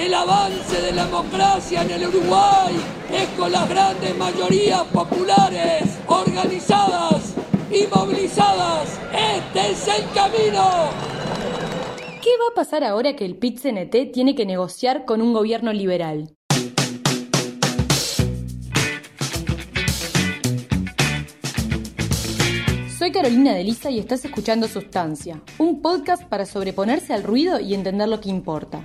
El avance de la democracia en el Uruguay es con las grandes mayorías populares organizadas y movilizadas. Este es el camino. ¿Qué va a pasar ahora que el PIT-CNT tiene que negociar con un gobierno liberal? Soy Carolina de Lisa y estás escuchando Sustancia, un podcast para sobreponerse al ruido y entender lo que importa.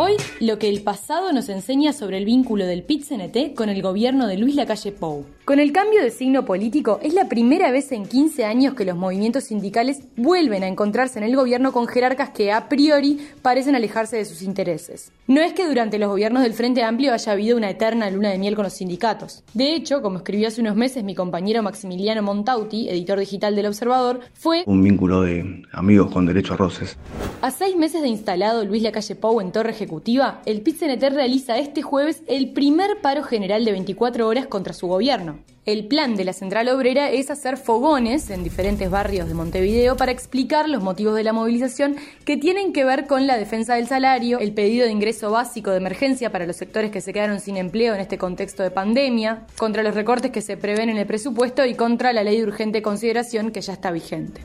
Hoy, lo que el pasado nos enseña sobre el vínculo del PIT-CNT con el gobierno de Luis Lacalle Pou. Con el cambio de signo político, es la primera vez en 15 años que los movimientos sindicales vuelven a encontrarse en el gobierno con jerarcas que a priori parecen alejarse de sus intereses. No es que durante los gobiernos del Frente Amplio haya habido una eterna luna de miel con los sindicatos. De hecho, como escribió hace unos meses mi compañero Maximiliano Montauti, editor digital del Observador, fue un vínculo de amigos con derecho a roces. A seis meses de instalado Luis Lacalle Pou en Torre Ejecutiva, el PIT-CNT realiza este jueves el primer paro general de 24 horas contra su gobierno. El plan de la Central Obrera es hacer fogones en diferentes barrios de Montevideo para explicar los motivos de la movilización que tienen que ver con la defensa del salario, el pedido de ingreso básico de emergencia para los sectores que se quedaron sin empleo en este contexto de pandemia, contra los recortes que se prevén en el presupuesto y contra la ley de urgente consideración que ya está vigente.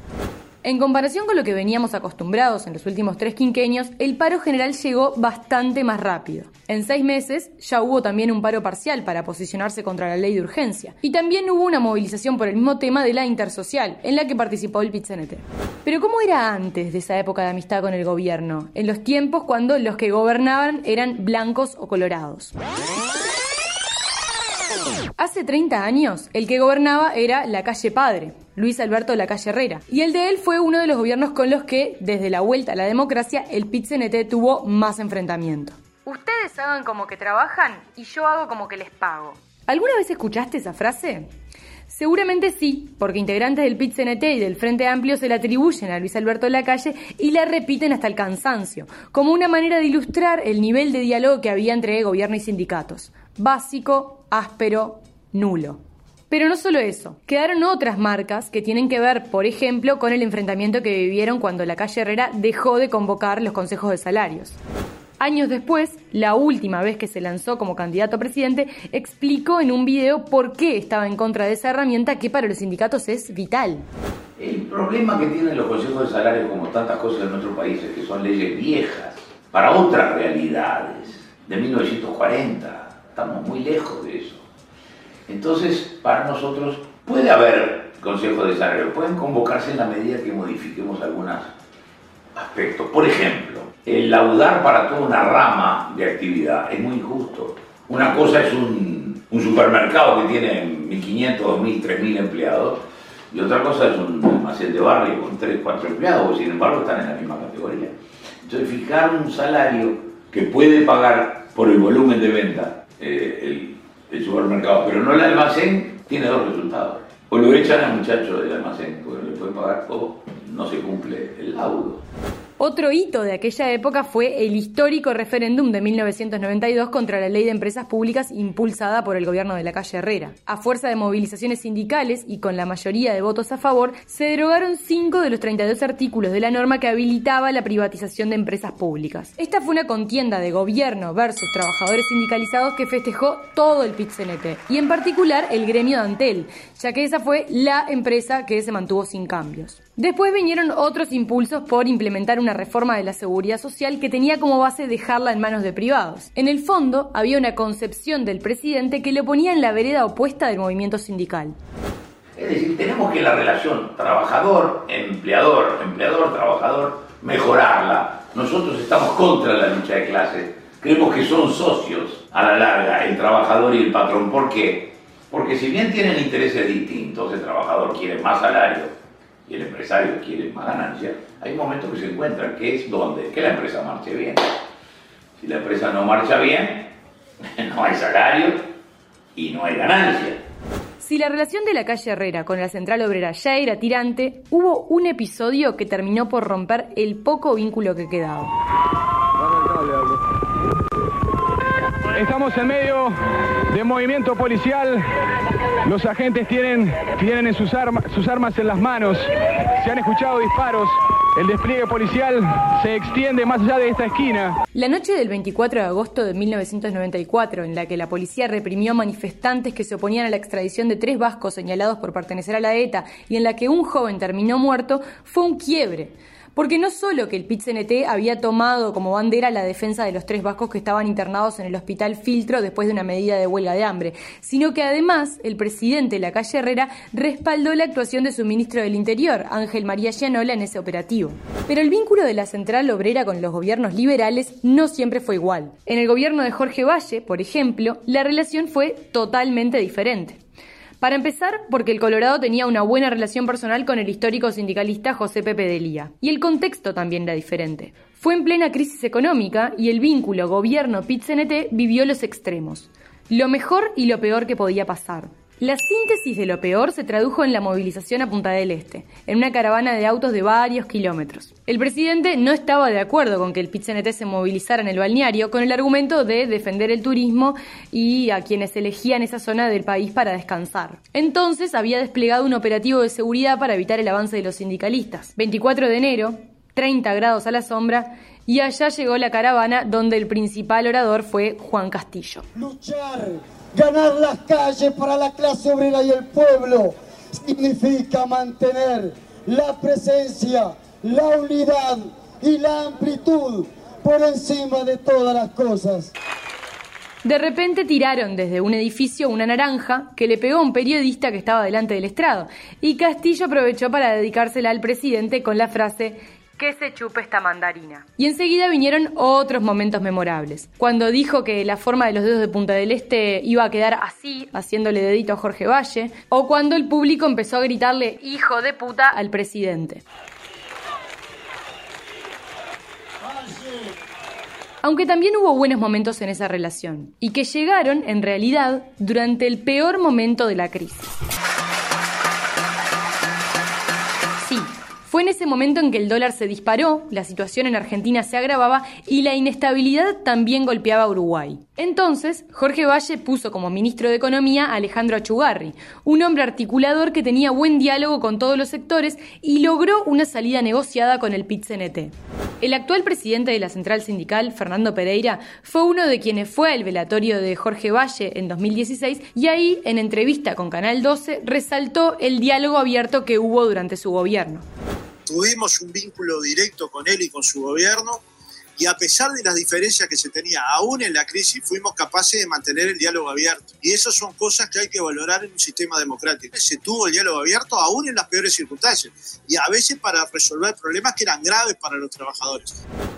En comparación con lo que veníamos acostumbrados en los últimos tres quinquenios, el paro general llegó bastante más rápido. En seis meses ya hubo también un paro parcial para posicionarse contra la ley de urgencia. Y también hubo una movilización por el mismo tema de la intersocial, en la que participó el PITCNT. Pero ¿cómo era antes de esa época de amistad con el gobierno? En los tiempos cuando los que gobernaban eran blancos o colorados. Hace 30 años, el que gobernaba era la calle Padre, Luis Alberto Lacalle Herrera, y el de él fue uno de los gobiernos con los que, desde la vuelta a la democracia, el PIT-CNT tuvo más enfrentamiento. Ustedes hagan como que trabajan y yo hago como que les pago. ¿Alguna vez escuchaste esa frase? Seguramente sí, porque integrantes del PIT-CNT y del Frente Amplio se la atribuyen a Luis Alberto Lacalle y la repiten hasta el cansancio, como una manera de ilustrar el nivel de diálogo que había entre gobierno y sindicatos. Básico, áspero, nulo. Pero no solo eso, quedaron otras marcas que tienen que ver, por ejemplo, con el enfrentamiento que vivieron cuando la calle Herrera dejó de convocar los consejos de salarios. Años después, la última vez que se lanzó como candidato a presidente, explicó en un video por qué estaba en contra de esa herramienta que para los sindicatos es vital. El problema que tienen los consejos de salarios, como tantas cosas en nuestro país, es que son leyes viejas, para otras realidades, de 1940. Estamos muy lejos de eso. Entonces, para nosotros puede haber consejos de salario, pueden convocarse en la medida que modifiquemos algunos aspectos. Por ejemplo, el laudar para toda una rama de actividad es muy injusto. Una cosa es un, un supermercado que tiene 1.500, 2.000, 3.000 empleados y otra cosa es un almacén de barrio con 3, 4 empleados, sin embargo están en la misma categoría. Entonces, fijar un salario que puede pagar por el volumen de venta eh, el el supermercado, pero no el almacén, tiene dos resultados. O lo echan al muchacho del almacén, porque le pueden pagar, o no se cumple el laudo. Otro hito de aquella época fue el histórico referéndum de 1992 contra la ley de empresas públicas impulsada por el gobierno de la calle Herrera. A fuerza de movilizaciones sindicales y con la mayoría de votos a favor, se derogaron cinco de los 32 artículos de la norma que habilitaba la privatización de empresas públicas. Esta fue una contienda de gobierno versus trabajadores sindicalizados que festejó todo el PIT-CNT y en particular el gremio de Antel, ya que esa fue la empresa que se mantuvo sin cambios. Después vinieron otros impulsos por implementar una reforma de la seguridad social que tenía como base dejarla en manos de privados. En el fondo, había una concepción del presidente que lo ponía en la vereda opuesta del movimiento sindical. Es decir, tenemos que la relación trabajador-empleador, empleador-trabajador, mejorarla. Nosotros estamos contra la lucha de clases. Creemos que son socios a la larga el trabajador y el patrón. ¿Por qué? Porque si bien tienen intereses distintos, el trabajador quiere más salario y el empresario quiere más ganancia, hay momentos que se encuentran que es donde, que la empresa marche bien. Si la empresa no marcha bien, no hay salario y no hay ganancia. Si la relación de la calle Herrera con la central obrera ya era tirante, hubo un episodio que terminó por romper el poco vínculo que quedaba. Estamos en medio de movimiento policial. Los agentes tienen, tienen sus, armas, sus armas en las manos. Se han escuchado disparos. El despliegue policial se extiende más allá de esta esquina. La noche del 24 de agosto de 1994, en la que la policía reprimió manifestantes que se oponían a la extradición de tres vascos señalados por pertenecer a la ETA y en la que un joven terminó muerto, fue un quiebre. Porque no solo que el pit había tomado como bandera la defensa de los tres vascos que estaban internados en el hospital Filtro después de una medida de huelga de hambre, sino que además el presidente de la calle Herrera respaldó la actuación de su ministro del Interior, Ángel María Llanola, en ese operativo. Pero el vínculo de la central obrera con los gobiernos liberales no siempre fue igual. En el gobierno de Jorge Valle, por ejemplo, la relación fue totalmente diferente. Para empezar, porque el Colorado tenía una buena relación personal con el histórico sindicalista José Pepe Delía. Y el contexto también era diferente. Fue en plena crisis económica y el vínculo gobierno-PIT-CNT vivió los extremos. Lo mejor y lo peor que podía pasar. La síntesis de lo peor se tradujo en la movilización a Punta del Este, en una caravana de autos de varios kilómetros. El presidente no estaba de acuerdo con que el pit se movilizara en el balneario con el argumento de defender el turismo y a quienes elegían esa zona del país para descansar. Entonces había desplegado un operativo de seguridad para evitar el avance de los sindicalistas. 24 de enero, 30 grados a la sombra, y allá llegó la caravana donde el principal orador fue Juan Castillo. Luchar Ganar las calles para la clase obrera y el pueblo significa mantener la presencia, la unidad y la amplitud por encima de todas las cosas. De repente tiraron desde un edificio una naranja que le pegó a un periodista que estaba delante del estrado y Castillo aprovechó para dedicársela al presidente con la frase que se chupe esta mandarina. Y enseguida vinieron otros momentos memorables. Cuando dijo que la forma de los dedos de Punta del Este iba a quedar así, haciéndole dedito a Jorge Valle, o cuando el público empezó a gritarle hijo de puta al presidente. Aunque también hubo buenos momentos en esa relación, y que llegaron, en realidad, durante el peor momento de la crisis. Fue en ese momento en que el dólar se disparó, la situación en Argentina se agravaba y la inestabilidad también golpeaba a Uruguay. Entonces, Jorge Valle puso como ministro de Economía a Alejandro Achugarri, un hombre articulador que tenía buen diálogo con todos los sectores y logró una salida negociada con el PIT-CNT. El actual presidente de la central sindical, Fernando Pereira, fue uno de quienes fue al velatorio de Jorge Valle en 2016 y ahí, en entrevista con Canal 12, resaltó el diálogo abierto que hubo durante su gobierno. Tuvimos un vínculo directo con él y con su gobierno y a pesar de las diferencias que se tenía, aún en la crisis, fuimos capaces de mantener el diálogo abierto. Y esas son cosas que hay que valorar en un sistema democrático. Se tuvo el diálogo abierto aún en las peores circunstancias y a veces para resolver problemas que eran graves para los trabajadores.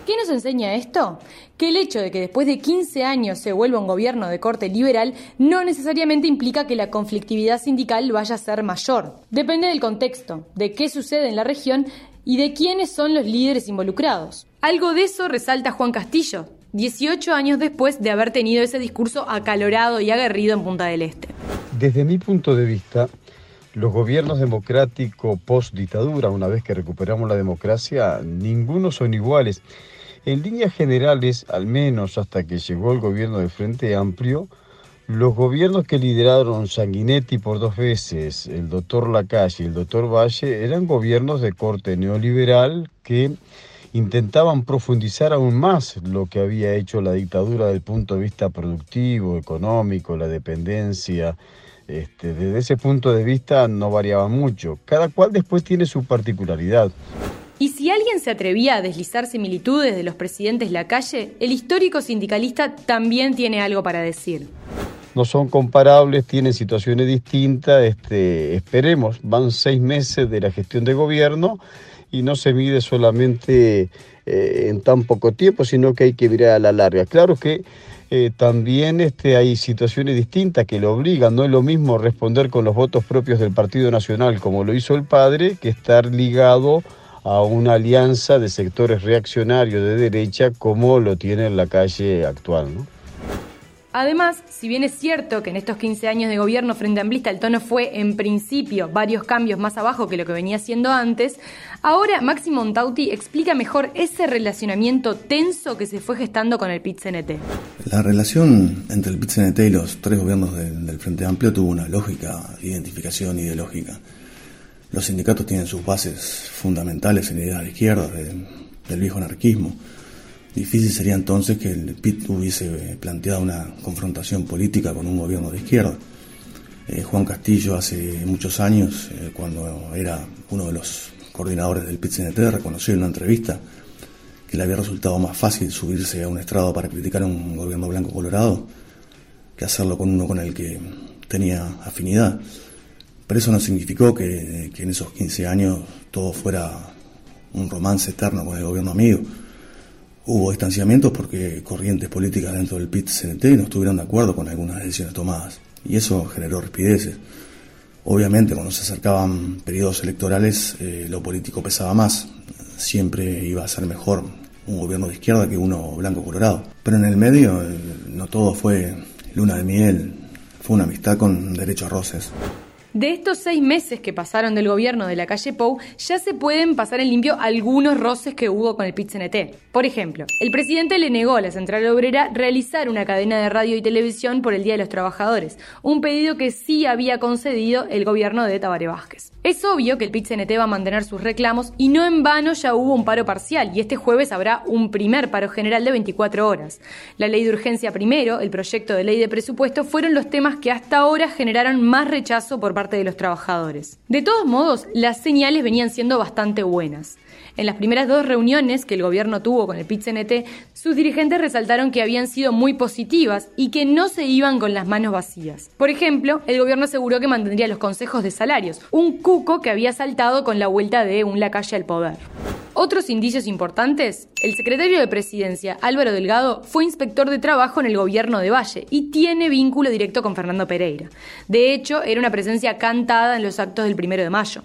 ¿Qué nos enseña esto? Que el hecho de que después de 15 años se vuelva un gobierno de corte liberal no necesariamente implica que la conflictividad sindical vaya a ser mayor. Depende del contexto, de qué sucede en la región y de quiénes son los líderes involucrados. Algo de eso resalta Juan Castillo, 18 años después de haber tenido ese discurso acalorado y aguerrido en Punta del Este. Desde mi punto de vista, los gobiernos democráticos post dictadura, una vez que recuperamos la democracia, ninguno son iguales. En líneas generales, al menos hasta que llegó el gobierno de Frente Amplio, los gobiernos que lideraron Sanguinetti por dos veces, el doctor Lacalle y el doctor Valle, eran gobiernos de corte neoliberal que intentaban profundizar aún más lo que había hecho la dictadura desde el punto de vista productivo, económico, la dependencia. Este, desde ese punto de vista no variaba mucho. Cada cual después tiene su particularidad. Y si alguien se atrevía a deslizar similitudes de los presidentes Lacalle, el histórico sindicalista también tiene algo para decir no son comparables, tienen situaciones distintas. Este, esperemos, van seis meses de la gestión de gobierno y no se mide solamente eh, en tan poco tiempo, sino que hay que mirar a la larga. Claro que eh, también este, hay situaciones distintas que lo obligan. No es lo mismo responder con los votos propios del Partido Nacional, como lo hizo el padre, que estar ligado una alianza de sectores reaccionarios de derecha como lo tiene en la calle actual. ¿no? Además, si bien es cierto que en estos 15 años de gobierno frente amplista el tono fue en principio varios cambios más abajo que lo que venía siendo antes, ahora Máximo Montauti explica mejor ese relacionamiento tenso que se fue gestando con el PIT-CNT. La relación entre el PIT-CNT y los tres gobiernos del, Frente Amplio tuvo una lógica identificación ideológica. Los sindicatos tienen sus bases fundamentales en ideas de izquierda, del viejo anarquismo. Difícil sería entonces que el PIT hubiese planteado una confrontación política con un gobierno de izquierda. Eh, Juan Castillo hace muchos años, eh, cuando era uno de los coordinadores del PIT-CNT, reconoció en una entrevista que le había resultado más fácil subirse a un estrado para criticar a un gobierno blanco colorado que hacerlo con uno con el que tenía afinidad. Pero eso no significó que, que en esos 15 años todo fuera un romance eterno con el gobierno amigo. Hubo distanciamientos porque corrientes políticas dentro del PIT-CNT no estuvieron de acuerdo con algunas decisiones tomadas y eso generó rispideces. Obviamente cuando se acercaban periodos electorales eh, lo político pesaba más, siempre iba a ser mejor un gobierno de izquierda que uno blanco colorado. Pero en el medio eh, no todo fue luna de miel, fue una amistad con derecho a roces. De estos seis meses que pasaron del gobierno de la calle Pou, ya se pueden pasar en limpio algunos roces que hubo con el pit Por ejemplo, el presidente le negó a la Central Obrera realizar una cadena de radio y televisión por el Día de los Trabajadores, un pedido que sí había concedido el gobierno de Tabaré Vázquez. Es obvio que el pit va a mantener sus reclamos y no en vano ya hubo un paro parcial y este jueves habrá un primer paro general de 24 horas. La ley de urgencia primero, el proyecto de ley de presupuesto fueron los temas que hasta ahora generaron más rechazo por parte de los trabajadores. De todos modos, las señales venían siendo bastante buenas. En las primeras dos reuniones que el gobierno tuvo con el pit sus dirigentes resaltaron que habían sido muy positivas y que no se iban con las manos vacías. Por ejemplo, el gobierno aseguró que mantendría los consejos de salarios, un cuco que había saltado con la vuelta de un lacalle al poder. Otros indicios importantes, el secretario de Presidencia, Álvaro Delgado, fue inspector de trabajo en el gobierno de Valle y tiene vínculo directo con Fernando Pereira. De hecho, era una presencia cantada en los actos del primero de mayo.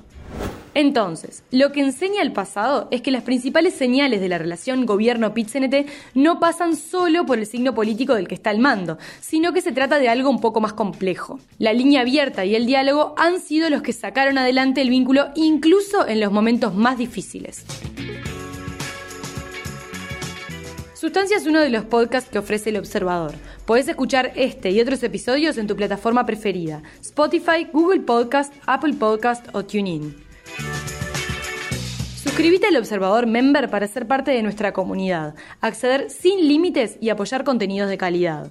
Entonces, lo que enseña el pasado es que las principales señales de la relación gobierno-PIT-CNT no pasan solo por el signo político del que está al mando, sino que se trata de algo un poco más complejo. La línea abierta y el diálogo han sido los que sacaron adelante el vínculo incluso en los momentos más difíciles. Sustancia es uno de los podcasts que ofrece El Observador. Puedes escuchar este y otros episodios en tu plataforma preferida, Spotify, Google Podcast, Apple Podcast o TuneIn. Suscríbete al Observador Member para ser parte de nuestra comunidad, acceder sin límites y apoyar contenidos de calidad.